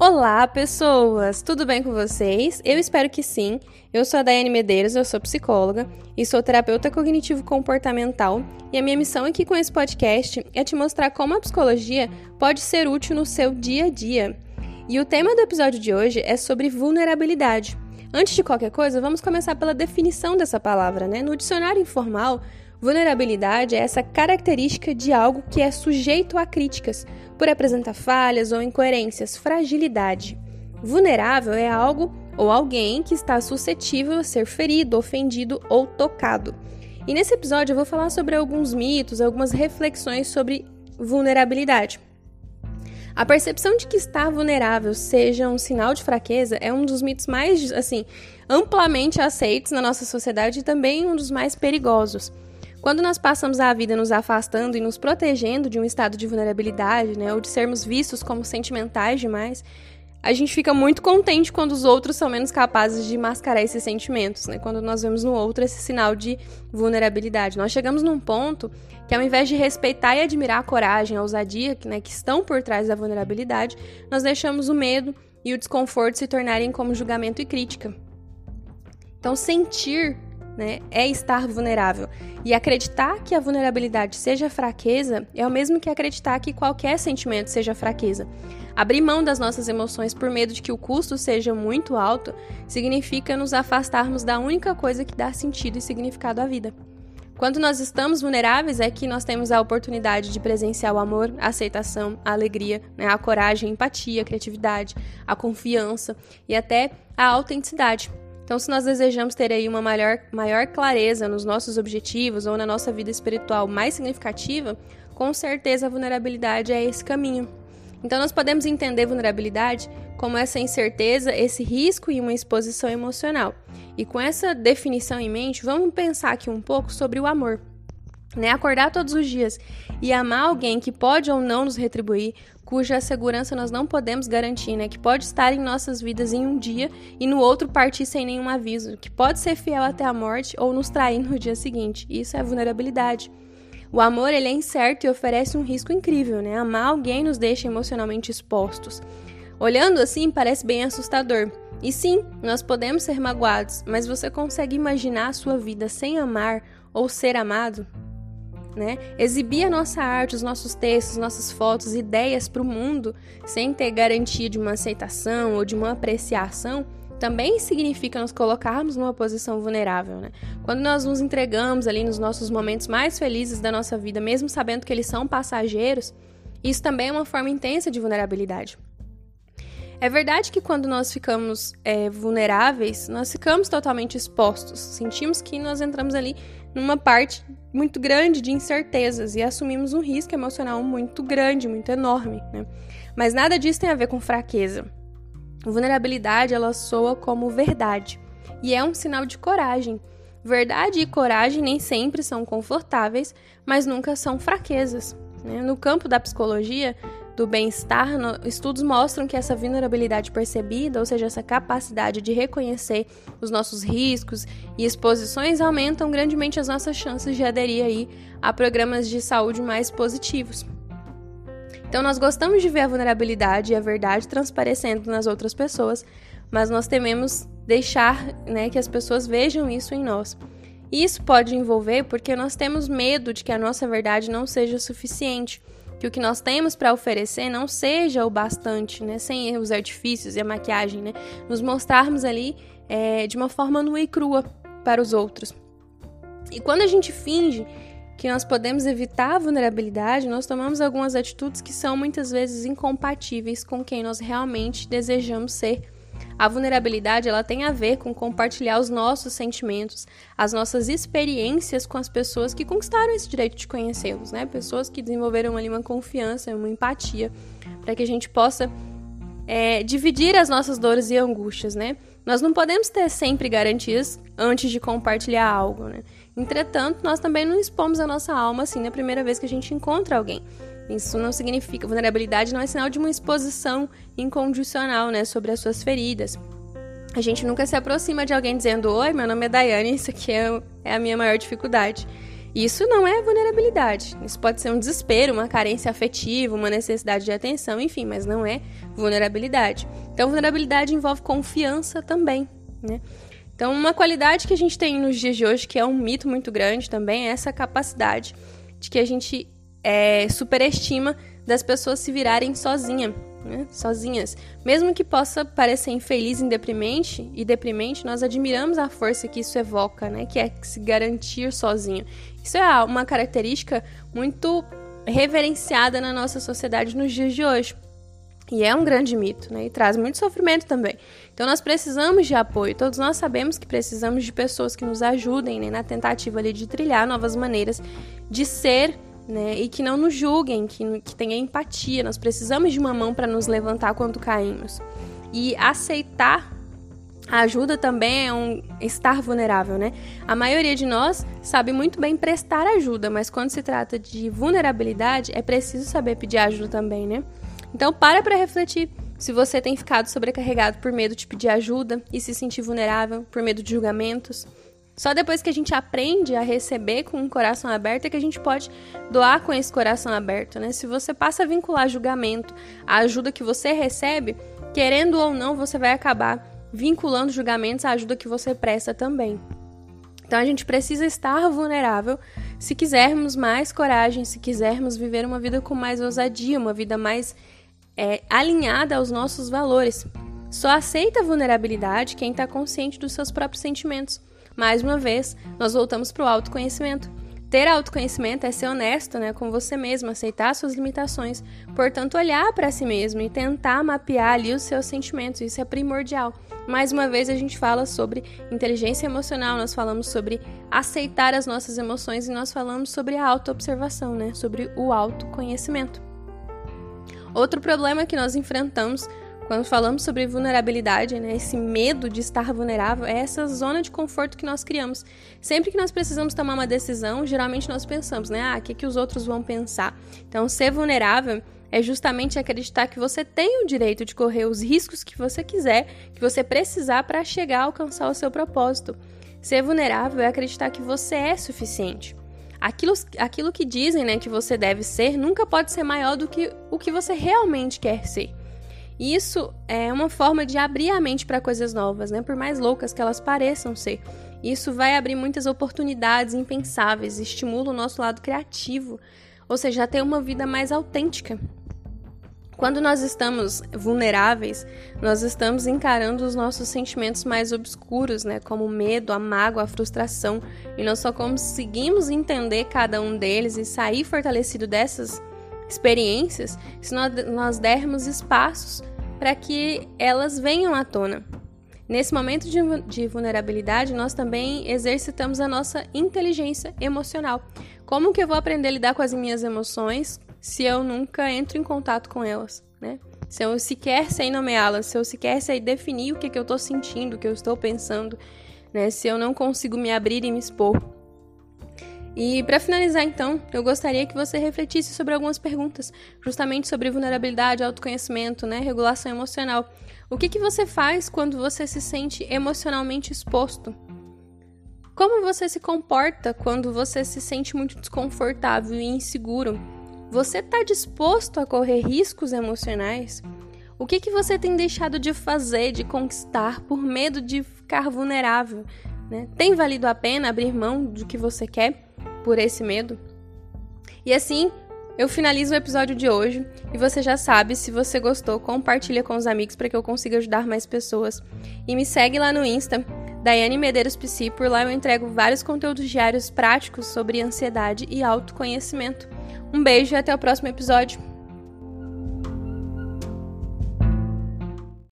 Olá, pessoas! Tudo bem com vocês? Eu espero que sim. Eu sou a Daiane Medeiros, eu sou psicóloga e sou terapeuta cognitivo-comportamental. E a minha missão aqui com esse podcast é te mostrar como a psicologia pode ser útil no seu dia a dia. E o tema do episódio de hoje é sobre vulnerabilidade. Antes de qualquer coisa, vamos começar pela definição dessa palavra, né? No dicionário informal, vulnerabilidade é essa característica de algo que é sujeito a críticas por apresentar falhas ou incoerências, fragilidade. Vulnerável é algo ou alguém que está suscetível a ser ferido, ofendido ou tocado. E nesse episódio eu vou falar sobre alguns mitos, algumas reflexões sobre vulnerabilidade. A percepção de que estar vulnerável seja um sinal de fraqueza é um dos mitos mais, assim, amplamente aceitos na nossa sociedade e também um dos mais perigosos. Quando nós passamos a vida nos afastando e nos protegendo de um estado de vulnerabilidade, né, ou de sermos vistos como sentimentais demais, a gente fica muito contente quando os outros são menos capazes de mascarar esses sentimentos, né? Quando nós vemos no outro esse sinal de vulnerabilidade. Nós chegamos num ponto que ao invés de respeitar e admirar a coragem, a ousadia né, que estão por trás da vulnerabilidade, nós deixamos o medo e o desconforto se tornarem como julgamento e crítica. Então, sentir né, é estar vulnerável. E acreditar que a vulnerabilidade seja fraqueza é o mesmo que acreditar que qualquer sentimento seja fraqueza. Abrir mão das nossas emoções por medo de que o custo seja muito alto significa nos afastarmos da única coisa que dá sentido e significado à vida. Quando nós estamos vulneráveis, é que nós temos a oportunidade de presenciar o amor, a aceitação, a alegria, né, a coragem, a empatia, a criatividade, a confiança e até a autenticidade. Então, se nós desejamos ter aí uma maior, maior clareza nos nossos objetivos ou na nossa vida espiritual mais significativa, com certeza a vulnerabilidade é esse caminho. Então, nós podemos entender vulnerabilidade como essa incerteza, esse risco e uma exposição emocional. E com essa definição em mente, vamos pensar aqui um pouco sobre o amor. Né? Acordar todos os dias e amar alguém que pode ou não nos retribuir, cuja segurança nós não podemos garantir, né? Que pode estar em nossas vidas em um dia e no outro partir sem nenhum aviso, que pode ser fiel até a morte ou nos trair no dia seguinte. Isso é vulnerabilidade. O amor ele é incerto e oferece um risco incrível, né? Amar alguém nos deixa emocionalmente expostos. Olhando assim, parece bem assustador. E sim, nós podemos ser magoados, mas você consegue imaginar a sua vida sem amar ou ser amado? Né? Exibir a nossa arte, os nossos textos, nossas fotos, ideias para o mundo, sem ter garantia de uma aceitação ou de uma apreciação, também significa nos colocarmos numa posição vulnerável, né? Quando nós nos entregamos ali nos nossos momentos mais felizes da nossa vida, mesmo sabendo que eles são passageiros, isso também é uma forma intensa de vulnerabilidade. É verdade que quando nós ficamos é, vulneráveis, nós ficamos totalmente expostos, sentimos que nós entramos ali numa parte muito grande de incertezas e assumimos um risco emocional muito grande, muito enorme. Né? Mas nada disso tem a ver com fraqueza. Vulnerabilidade ela soa como verdade e é um sinal de coragem. Verdade e coragem nem sempre são confortáveis, mas nunca são fraquezas. Né? No campo da psicologia, do bem-estar, estudos mostram que essa vulnerabilidade percebida, ou seja, essa capacidade de reconhecer os nossos riscos e exposições, aumentam grandemente as nossas chances de aderir aí a programas de saúde mais positivos. Então, nós gostamos de ver a vulnerabilidade e a verdade transparecendo nas outras pessoas, mas nós tememos deixar né, que as pessoas vejam isso em nós. Isso pode envolver porque nós temos medo de que a nossa verdade não seja suficiente que o que nós temos para oferecer não seja o bastante, né? Sem os artifícios e a maquiagem, né? Nos mostrarmos ali é, de uma forma nua e crua para os outros. E quando a gente finge que nós podemos evitar a vulnerabilidade, nós tomamos algumas atitudes que são muitas vezes incompatíveis com quem nós realmente desejamos ser a vulnerabilidade ela tem a ver com compartilhar os nossos sentimentos, as nossas experiências com as pessoas que conquistaram esse direito de conhecê-los, né? Pessoas que desenvolveram ali uma confiança, uma empatia, para que a gente possa é, dividir as nossas dores e angústias, né? Nós não podemos ter sempre garantias antes de compartilhar algo, né? Entretanto, nós também não expomos a nossa alma assim na primeira vez que a gente encontra alguém. Isso não significa vulnerabilidade, não é sinal de uma exposição incondicional, né, sobre as suas feridas. A gente nunca se aproxima de alguém dizendo: Oi, meu nome é Daiane, isso aqui é, é a minha maior dificuldade. Isso não é vulnerabilidade. Isso pode ser um desespero, uma carência afetiva, uma necessidade de atenção, enfim, mas não é vulnerabilidade. Então, vulnerabilidade envolve confiança também, né? Então, uma qualidade que a gente tem nos dias de hoje, que é um mito muito grande também, é essa capacidade de que a gente é, superestima das pessoas se virarem sozinha, né? sozinhas. Mesmo que possa parecer infeliz e deprimente, e deprimente, nós admiramos a força que isso evoca, né? que é se garantir sozinho. Isso é uma característica muito reverenciada na nossa sociedade nos dias de hoje. E é um grande mito, né? E traz muito sofrimento também. Então nós precisamos de apoio. Todos nós sabemos que precisamos de pessoas que nos ajudem né? na tentativa ali de trilhar novas maneiras de ser, né? E que não nos julguem, que, que tenha empatia. Nós precisamos de uma mão para nos levantar quando caímos. E aceitar a ajuda também é um estar vulnerável, né? A maioria de nós sabe muito bem prestar ajuda, mas quando se trata de vulnerabilidade, é preciso saber pedir ajuda também, né? Então, para para refletir se você tem ficado sobrecarregado por medo de pedir ajuda e se sentir vulnerável, por medo de julgamentos. Só depois que a gente aprende a receber com um coração aberto é que a gente pode doar com esse coração aberto, né? Se você passa a vincular julgamento à ajuda que você recebe, querendo ou não, você vai acabar vinculando julgamentos à ajuda que você presta também. Então a gente precisa estar vulnerável se quisermos mais coragem, se quisermos viver uma vida com mais ousadia, uma vida mais é, alinhada aos nossos valores. Só aceita a vulnerabilidade quem está consciente dos seus próprios sentimentos. Mais uma vez, nós voltamos para o autoconhecimento. Ter autoconhecimento é ser honesto né, com você mesmo, aceitar suas limitações, portanto, olhar para si mesmo e tentar mapear ali os seus sentimentos. Isso é primordial. Mais uma vez, a gente fala sobre inteligência emocional, nós falamos sobre aceitar as nossas emoções e nós falamos sobre a autoobservação, né, sobre o autoconhecimento. Outro problema que nós enfrentamos quando falamos sobre vulnerabilidade, né, esse medo de estar vulnerável, é essa zona de conforto que nós criamos. Sempre que nós precisamos tomar uma decisão, geralmente nós pensamos, né, ah, o que, que os outros vão pensar? Então, ser vulnerável é justamente acreditar que você tem o direito de correr os riscos que você quiser, que você precisar para chegar a alcançar o seu propósito. Ser vulnerável é acreditar que você é suficiente. Aquilo, aquilo que dizem né, que você deve ser nunca pode ser maior do que o que você realmente quer ser. Isso é uma forma de abrir a mente para coisas novas, né? Por mais loucas que elas pareçam ser. Isso vai abrir muitas oportunidades impensáveis, estimula o nosso lado criativo, ou seja, ter uma vida mais autêntica. Quando nós estamos vulneráveis, nós estamos encarando os nossos sentimentos mais obscuros, né, como o medo, a mágoa, a frustração, e nós só conseguimos entender cada um deles e sair fortalecido dessas experiências se nós, nós dermos espaços para que elas venham à tona. Nesse momento de, de, vulnerabilidade, nós também exercitamos a nossa inteligência emocional. Como que eu vou aprender a lidar com as minhas emoções? se eu nunca entro em contato com elas, né? Se eu sequer sei nomeá-las, se eu sequer sei definir o que, que eu estou sentindo, o que eu estou pensando, né? Se eu não consigo me abrir e me expor. E para finalizar, então, eu gostaria que você refletisse sobre algumas perguntas, justamente sobre vulnerabilidade, autoconhecimento, né, regulação emocional. O que, que você faz quando você se sente emocionalmente exposto? Como você se comporta quando você se sente muito desconfortável e inseguro? Você está disposto a correr riscos emocionais? O que, que você tem deixado de fazer, de conquistar, por medo de ficar vulnerável? Né? Tem valido a pena abrir mão do que você quer por esse medo? E assim, eu finalizo o episódio de hoje e você já sabe, se você gostou, compartilha com os amigos para que eu consiga ajudar mais pessoas. E me segue lá no Insta, Daiane Medeiros Psi, por lá eu entrego vários conteúdos diários práticos sobre ansiedade e autoconhecimento. Um beijo e até o próximo episódio.